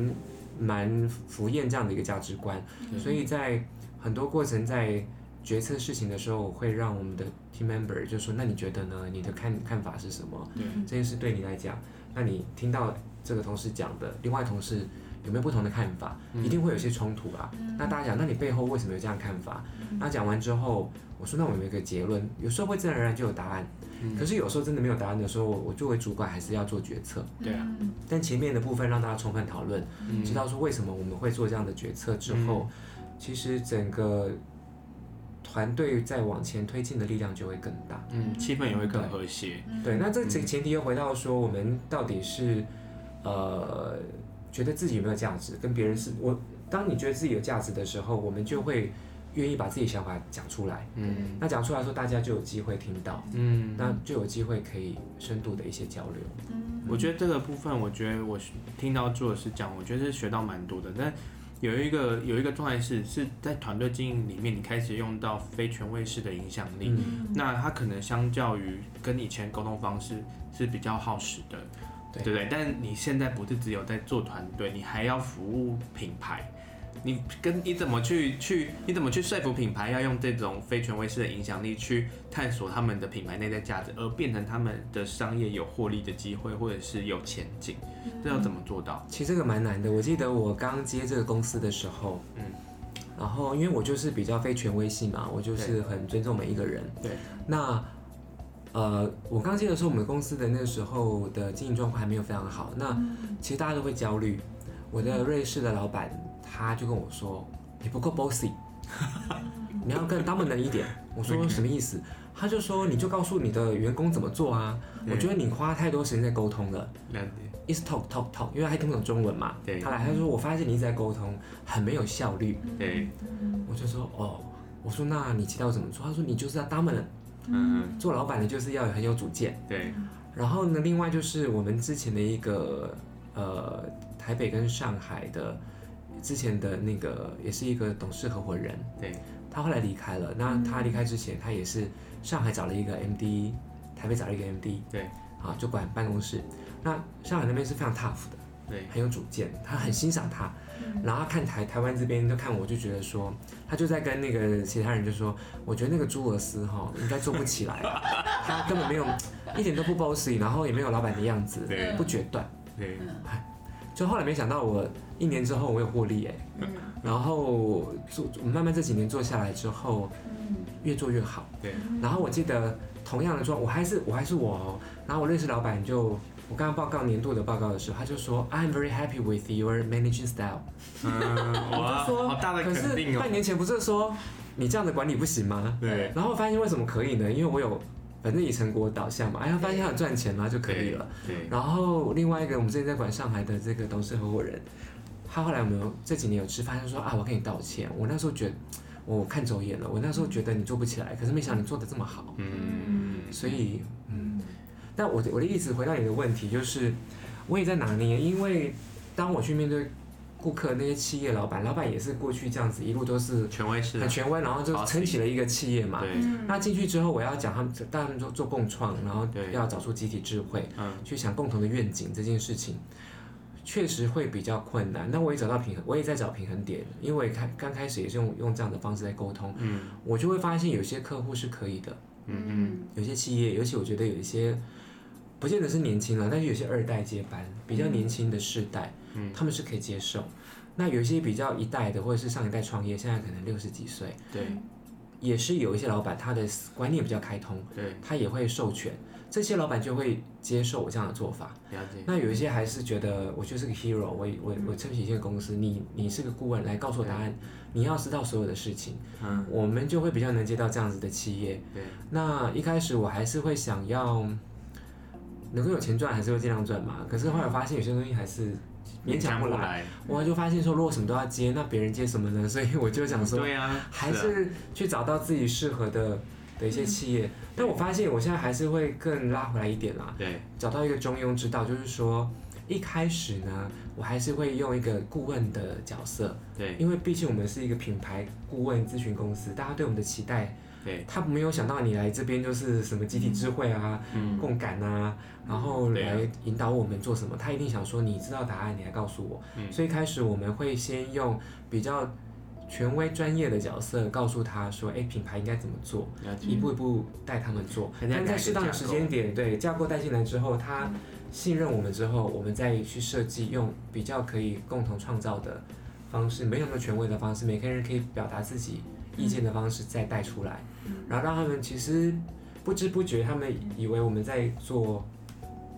蛮浮厌这样的一个价值观，嗯、所以在很多过程在。决策事情的时候，我会让我们的 team member 就说：“那你觉得呢？你的看看法是什么？对这件事对你来讲，那你听到这个同事讲的，另外同事有没有不同的看法？嗯、一定会有些冲突啊。嗯、那大家讲，那你背后为什么有这样看法？嗯、那讲完之后，我说那我们有一个结论，有时候会自然而然就有答案。嗯、可是有时候真的没有答案的时候，我作为主管还是要做决策。对啊。但前面的部分让大家充分讨论，嗯、知道说为什么我们会做这样的决策之后，嗯、其实整个。团队在往前推进的力量就会更大，嗯，气氛也会更和谐。对，那这前提又回到说，我们到底是，呃，觉得自己有没有价值，跟别人是我。当你觉得自己有价值的时候，我们就会愿意把自己想法讲出来。嗯，那讲出来说，大家就有机会听到。嗯，那就有机会可以深度的一些交流。嗯，我觉得这个部分，我觉得我听到做的是讲，我觉得是学到蛮多的。但有一个有一个状态是是在团队经营里面，你开始用到非权威式的影响力，嗯、那它可能相较于跟以前沟通方式是比较耗时的，对，对不对？但你现在不是只有在做团队，你还要服务品牌。你跟你怎么去去你怎么去说服品牌要用这种非权威式的影响力去探索他们的品牌内在价值，而变成他们的商业有获利的机会，或者是有前景，这要怎么做到？其实这个蛮难的。我记得我刚接这个公司的时候，嗯，然后因为我就是比较非权威性嘛，我就是很尊重每一个人。对。那呃，我刚接的时候，我们公司的那个时候的经营状况还没有非常好。那其实大家都会焦虑。我的瑞士的老板。他就跟我说：“你不够 bossy，你要更 dominant 一点。”我说：“什么意思？” Okay. 他就说：“你就告诉你的员工怎么做啊。”我觉得你花太多时间在沟通了。Is talk talk talk，因为他还听不懂中文嘛。对他来他说：“我发现你一直在沟通，很没有效率。”对，我就说：“哦，我说那你期待我怎么做？”他说：“你就是要 dominant，嗯，做老板你就是要很有主见。”对。然后呢，另外就是我们之前的一个呃，台北跟上海的。之前的那个也是一个董事合伙人，对，他后来离开了。那他离开之前，他也是上海找了一个 MD，台北找了一个 MD，对，啊，就管办公室。那上海那边是非常 tough 的，对，很有主见，他很欣赏他。然后看台台湾这边，就看我就觉得说，他就在跟那个其他人就说，我觉得那个朱尔斯哈应该做不起来，他根本没有一点都不 bossy，然后也没有老板的样子，对，不决断，对。就后来没想到，我一年之后我有获利哎，嗯、然后做慢慢这几年做下来之后，越做越好。对，然后我记得同样的状，我还是我还是我哦。然后我认识老板就，我刚刚报告年度的报告的时候，他就说 I'm very happy with your managing style。嗯，我就说好大的肯定哦。可是半年前不是说你这样的管理不行吗？对。然后发现为什么可以呢？因为我有。反正以成果导向嘛，哎呀，发现他很赚钱嘛就可以了。对。然后另外一个，我们之前在管上海的这个董事合伙人，他后来我们有这几年有吃饭，他说啊，我跟你道歉，我那时候觉得我看走眼了，我那时候觉得你做不起来，可是没想到你做的这么好。嗯。所以，嗯，但我的我的意思回到你的问题，就是我也在拿捏，因为当我去面对。顾客那些企业老板，老板也是过去这样子，一路都是权威式，很权威，然后就撑起了一个企业嘛。对。那进去之后，我要讲他们，带他们做做共创，然后要找出集体智慧，嗯，去想共同的愿景这件事情，确实会比较困难。那我也找到平衡，我也在找平衡点，因为开刚开始也是用用这样的方式在沟通，嗯，我就会发现有些客户是可以的，嗯嗯，有些企业，尤其我觉得有一些，不见得是年轻了，但是有些二代接班，比较年轻的世代，嗯，他们是可以接受。那有一些比较一代的，或者是上一代创业，现在可能六十几岁，对，也是有一些老板他的观念比较开通，对，他也会授权。这些老板就会接受我这样的做法。了解。那有一些还是觉得我就是个 hero，我我我撑起一个公司，你你是个顾问，来告诉我答案，你要知道所有的事情。嗯。我们就会比较能接到这样子的企业。对。那一开始我还是会想要能够有钱赚，还是会尽量赚嘛。可是后来发现有些东西还是勉强不来。我就发现说，如果什么都要接，那别人接什么呢？所以我就想说，对啊，还是去找到自己适合的。的一些企业，但我发现我现在还是会更拉回来一点啦。对，找到一个中庸之道，就是说一开始呢，我还是会用一个顾问的角色。对，因为毕竟我们是一个品牌顾问咨询公司，大家对我们的期待，对，他没有想到你来这边就是什么集体智慧啊、嗯、共感啊，然后来引导我们做什么，他一定想说你知道答案，你来告诉我。嗯，所以开始我们会先用比较。权威专业的角色告诉他说：“哎，品牌应该怎么做？一步一步带他们做。但在适当的时间点，对架构带进来之后，他信任我们之后，我们再去设计用比较可以共同创造的方式，没有那么权威的方式，每个人可以表达自己意见的方式再带出来，然后让他们其实不知不觉，他们以为我们在做。”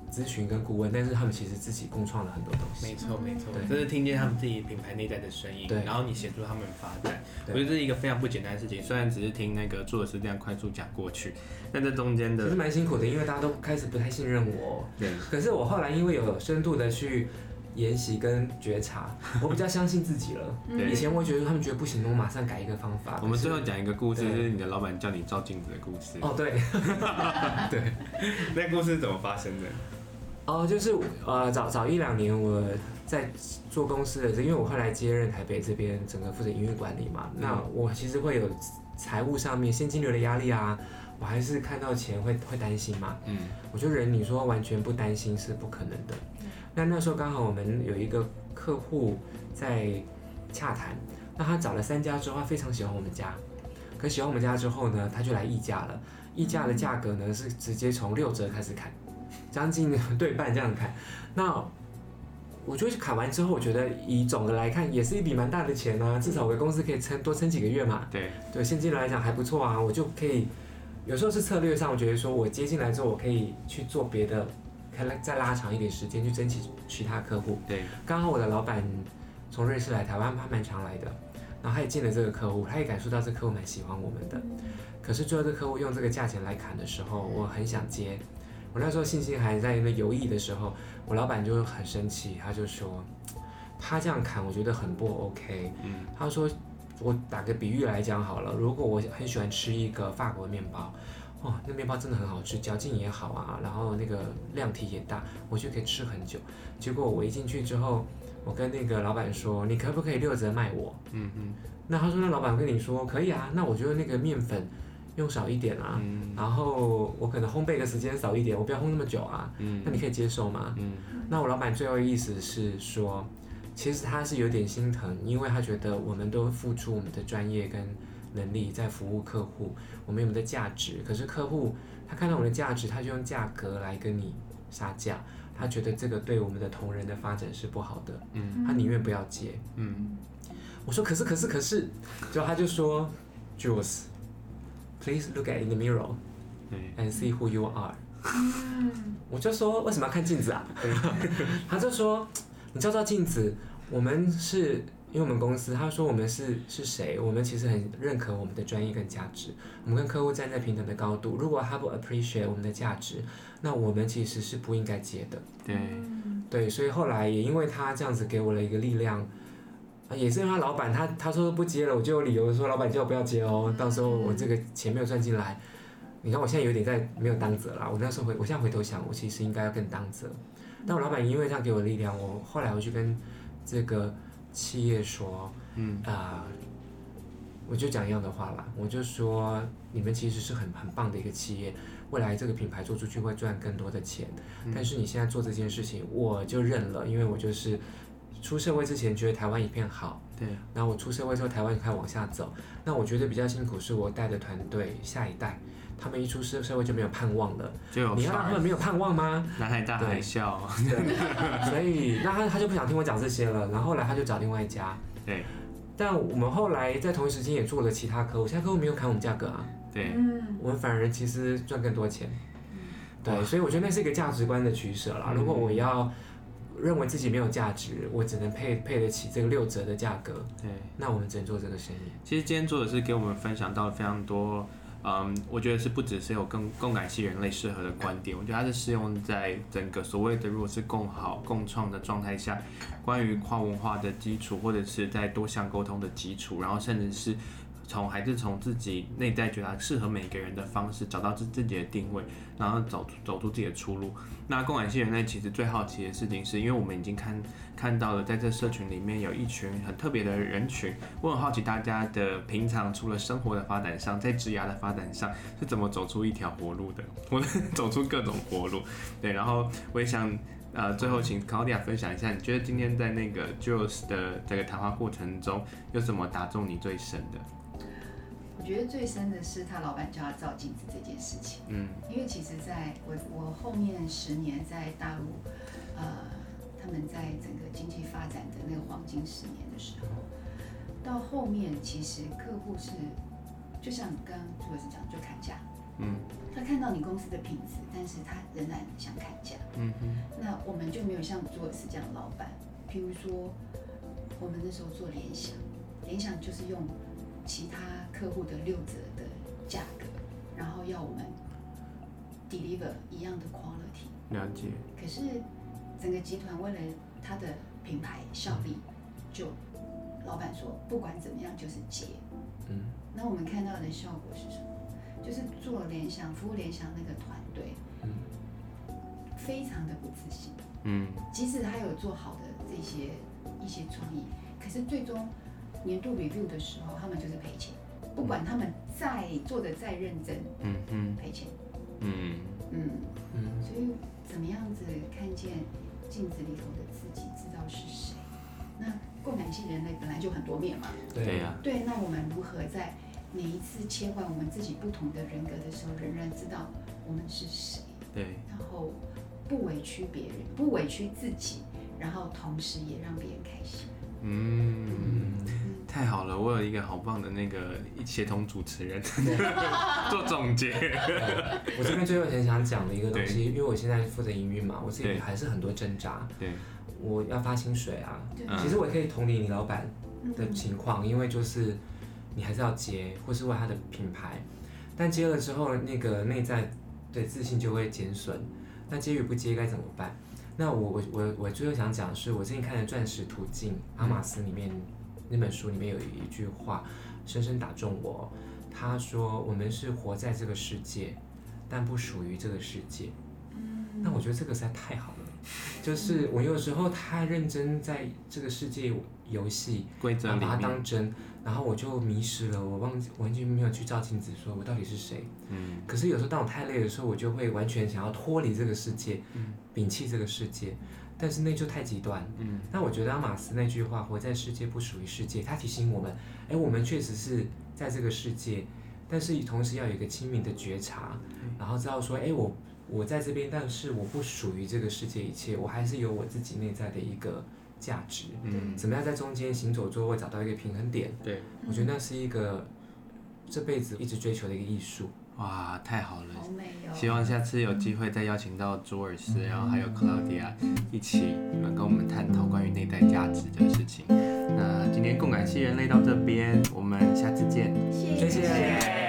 咨询跟顾问，但是他们其实自己共创了很多东西。没错，没错，就是听见他们自己品牌内在的声音，然后你协助他们发展，我觉得这是一个非常不简单的事情。虽然只是听那个做的是这样快速讲过去，但这中间的其实蛮辛苦的，因为大家都开始不太信任我。对。可是我后来因为有深度的去研习跟觉察，我比较相信自己了。以前我觉得他们觉得不行，我马上改一个方法。我们最后讲一个故事，就是你的老板叫你照镜子的故事。哦，对。对。那故事怎么发生的？哦，就是呃，早早一两年我在做公司的，因为我后来接任台北这边整个负责营运管理嘛，嗯、那我其实会有财务上面现金流的压力啊，我还是看到钱会会担心嘛。嗯，我觉得人你说完全不担心是不可能的。那那时候刚好我们有一个客户在洽谈，那他找了三家之后，他非常喜欢我们家，可喜欢我们家之后呢，他就来议价了，议价的价格呢是直接从六折开始砍。将近 对半这样砍，那我就砍完之后，我觉得以总的来看，也是一笔蛮大的钱呢、啊。至少我的公司可以撑多撑几个月嘛。对对，现金流来讲还不错啊。我就可以有时候是策略上，我觉得说我接进来之后，我可以去做别的，可以再拉长一点时间去争取其他客户。对，刚好我的老板从瑞士来台湾，他蛮常来的，然后他也见了这个客户，他也感受到这客户蛮喜欢我们的。可是最后这客户用这个价钱来砍的时候，我很想接。我那时候信心还在那犹豫的时候，我老板就很生气，他就说，他这样砍我觉得很不 OK。嗯，他说，我打个比喻来讲好了，如果我很喜欢吃一个法国面包，哦，那面包真的很好吃，嚼劲也好啊，然后那个量体也大，我就可以吃很久。结果我一进去之后，我跟那个老板说，你可不可以六折卖我？嗯嗯，那他说，那老板跟你说可以啊，那我觉得那个面粉。用少一点啊，嗯、然后我可能烘焙的时间少一点，我不要烘那么久啊。嗯、那你可以接受吗？嗯、那我老板最后的意思是说，其实他是有点心疼，因为他觉得我们都付出我们的专业跟能力在服务客户，我们有我们的价值。可是客户他看到我们的价值，他就用价格来跟你杀价，他觉得这个对我们的同仁的发展是不好的。嗯、他宁愿不要接。嗯、我说可是可是可是，就他就说，Jules。Please look at in the mirror and see who you are。我就说为什么要看镜子啊？他就说你照照镜子，我们是因为我们公司，他说我们是是谁？我们其实很认可我们的专业跟价值，我们跟客户站在平等的高度。如果他不 appreciate 我们的价值，那我们其实是不应该接的。对对，所以后来也因为他这样子给我了一个力量。也是因为他老板他他说不接了，我就有理由说老板叫我不要接哦，到时候我这个钱没有赚进来，你看我现在有点在没有担责啦。我那时候回，我现在回头想，我其实应该要更担责。但我老板因为这样给我力量，我后来我去跟这个企业说，嗯。啊、呃，我就讲一样的话啦，我就说你们其实是很很棒的一个企业，未来这个品牌做出去会赚更多的钱，但是你现在做这件事情，我就认了，因为我就是出社会之前觉得台湾一片好，对，然后我出社会之后台湾就开始往下走，那我觉得比较辛苦是我带的团队下一代，他们一出社社会就没有盼望了，就有你要让他们没有盼望吗？南海大海。啸，对，所以那他他就不想听我讲这些了，然后后来他就找另外一家，对，但我们后来在同一时间也做了其他客户，其他客户没有砍我们价格啊。对，我们反而其实赚更多钱，对，所以我觉得那是一个价值观的取舍啦。如果我要认为自己没有价值，我只能配配得起这个六折的价格，对，那我们只能做这个生意。其实今天做的是给我们分享到了非常多，嗯，我觉得是不只是有更共感系人类适合的观点，我觉得它是适用在整个所谓的如果是共好共创的状态下，关于跨文化的基础，或者是在多项沟通的基础，然后甚至是。从还是从自己内在觉得适合每个人的方式，找到自自己的定位，然后走走出自己的出路。那共感系人类其实最好奇的事情是，因为我们已经看看到了，在这社群里面有一群很特别的人群。我很好奇大家的平常除了生活的发展上，在职涯的发展上是怎么走出一条活路的？我走出各种活路。对，然后我也想呃，最后请 Claudia 分享一下，你觉得今天在那个 Jules 的这个谈话过程中，有什么打中你最深的？我觉得最深的是他老板叫他照镜子这件事情。嗯，因为其实在我我后面十年在大陆，呃，他们在整个经济发展的那个黄金十年的时候，到后面其实客户是，就像刚刚朱老师讲，就砍价。嗯，他看到你公司的品质，但是他仍然想砍价。嗯哼，那我们就没有像朱老师这样的老板。譬如说，我们那时候做联想，联想就是用。其他客户的六折的价格，然后要我们 deliver 一样的 quality。了解。可是整个集团为了它的品牌效力，就老板说不管怎么样就是结。嗯。那我们看到的效果是什么？就是做联想服务联想那个团队，嗯，非常的不自信。嗯。即使他有做好的这些一些创意，可是最终。年度 review 的时候，他们就是赔钱，不管他们再做的再认真，嗯嗯，赔钱，嗯。嗯。嗯，所以怎么样子看见镜子里头的自己，知道是谁？那共感性人类本来就很多面嘛，对。呀，对，那我们如何在每一次切换我们自己不同的人格的时候，仍然知道我们是谁？对，然后不委屈别人，不委屈自己，然后同时也让别人开心。嗯，太好了，我有一个好棒的那个协同主持人 做总结。我这边最后很想讲的一个东西，因为我现在负责营运嘛，我自己还是很多挣扎。对，我要发薪水啊。其实我也可以同理你老板的情况，因为就是你还是要接，或是为他的品牌，但接了之后，那个内在的自信就会减损。那接与不接该怎么办？那我我我我最后想讲的是，我最近看的《钻石途径》阿玛斯里面那本书里面有一句话，深深打中我。他说：“我们是活在这个世界，但不属于这个世界。”那我觉得这个实在太好了。就是我有时候太认真在这个世界游戏，规则把它当真。然后我就迷失了，我忘记完全没有去照镜子，说我到底是谁。嗯。可是有时候当我太累的时候，我就会完全想要脱离这个世界，嗯、摒弃这个世界。但是那就太极端。嗯。那我觉得阿玛斯那句话“活在世界不属于世界”，他提醒我们：哎，我们确实是在这个世界，但是同时要有一个清明的觉察，嗯、然后知道说：哎，我我在这边，但是我不属于这个世界一切，我还是有我自己内在的一个。价值，嗯，怎么样在中间行走之后会找到一个平衡点？对，我觉得那是一个这辈子一直追求的一个艺术。哇，太好了！好美哦！希望下次有机会再邀请到朱尔斯，然后还有 Claudia 一起，你们跟我们探讨关于内在价值的事情。那今天共感系人类到这边，我们下次见，谢谢。谢谢。